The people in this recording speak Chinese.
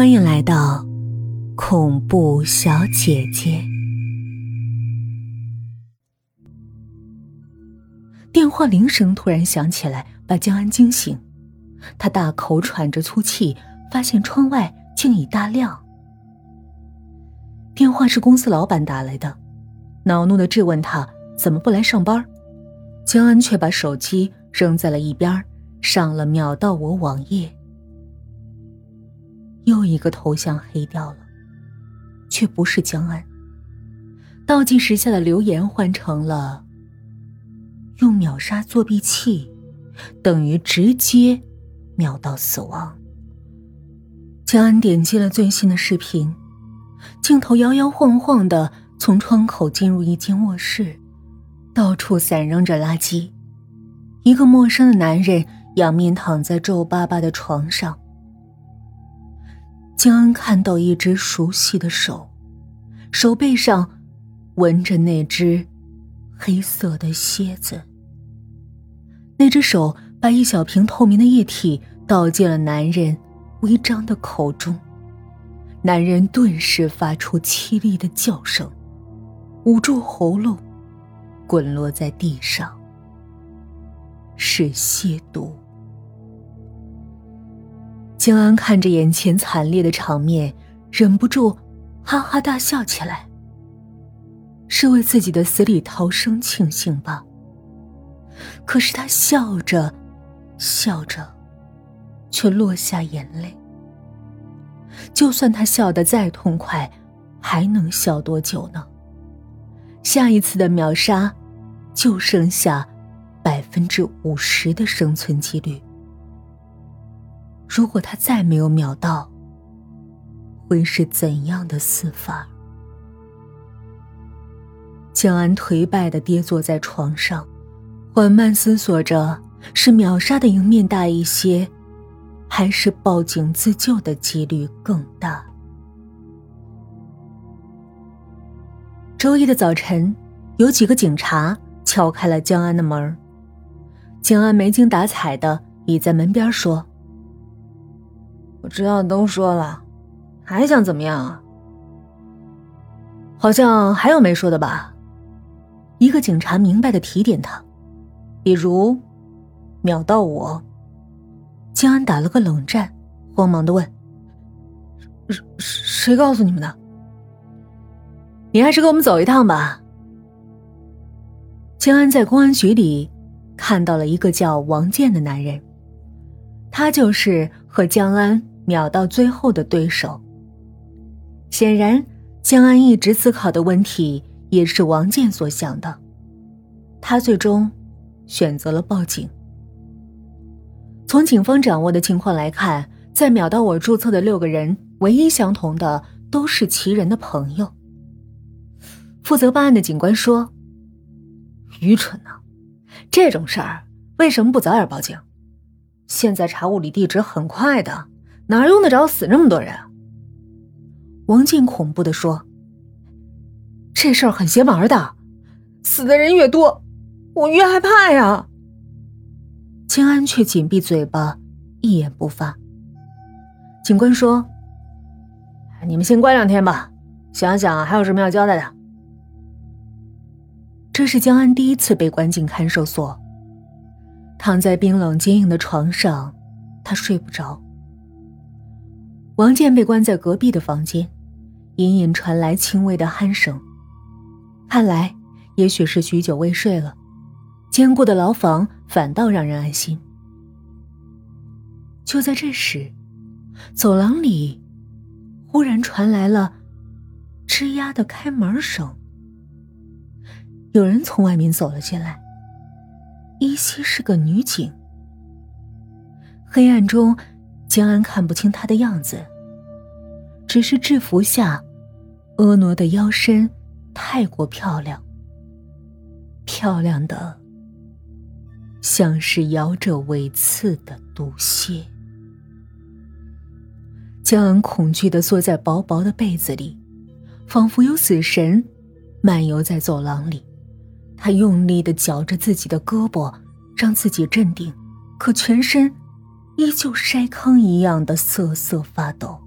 欢迎来到恐怖小姐姐。电话铃声突然响起来，把江安惊醒。他大口喘着粗气，发现窗外竟已大亮。电话是公司老板打来的，恼怒的质问他怎么不来上班。江安却把手机扔在了一边，上了秒到我网页。又一个头像黑掉了，却不是江安。倒计时下的留言换成了“用秒杀作弊器等于直接秒到死亡”。江安点击了最新的视频，镜头摇摇晃晃的从窗口进入一间卧室，到处散扔着垃圾。一个陌生的男人仰面躺在皱巴巴的床上。江恩看到一只熟悉的手，手背上纹着那只黑色的蝎子。那只手把一小瓶透明的液体倒进了男人微张的口中，男人顿时发出凄厉的叫声，捂住喉咙，滚落在地上。是蝎毒。江安看着眼前惨烈的场面，忍不住哈哈大笑起来。是为自己的死里逃生庆幸吧？可是他笑着，笑着，却落下眼泪。就算他笑得再痛快，还能笑多久呢？下一次的秒杀，就剩下百分之五十的生存几率。如果他再没有秒到，会是怎样的死法？江安颓败的跌坐在床上，缓慢思索着：是秒杀的赢面大一些，还是报警自救的几率更大？周一的早晨，有几个警察敲开了江安的门江安没精打采的倚在门边说。我知道都说了，还想怎么样啊？好像还有没说的吧？一个警察明白的提点他，比如秒到我。江安打了个冷战，慌忙的问：“谁谁告诉你们的？你还是跟我们走一趟吧。”江安在公安局里看到了一个叫王健的男人，他就是和江安。秒到最后的对手。显然，江安一直思考的问题也是王健所想的。他最终选择了报警。从警方掌握的情况来看，在秒到我注册的六个人，唯一相同的都是其人的朋友。负责办案的警官说：“愚蠢呐，这种事儿为什么不早点报警？现在查物理地址很快的。”哪用得着死那么多人？王静恐怖的说：“这事儿很邪门的，死的人越多，我越害怕呀。”清安却紧闭嘴巴，一言不发。警官说：“你们先关两天吧，想想还有什么要交代的。”这是江安第一次被关进看守所，躺在冰冷坚硬的床上，他睡不着。王健被关在隔壁的房间，隐隐传来轻微的鼾声，看来也许是许久未睡了。坚固的牢房反倒让人安心。就在这时，走廊里忽然传来了吱呀的开门声，有人从外面走了进来，依稀是个女警。黑暗中。江安看不清她的样子，只是制服下婀娜的腰身太过漂亮，漂亮的像是摇着尾刺的毒蝎。江恩恐惧的缩在薄薄的被子里，仿佛有死神漫游在走廊里。他用力的绞着自己的胳膊，让自己镇定，可全身。依旧筛糠一样的瑟瑟发抖。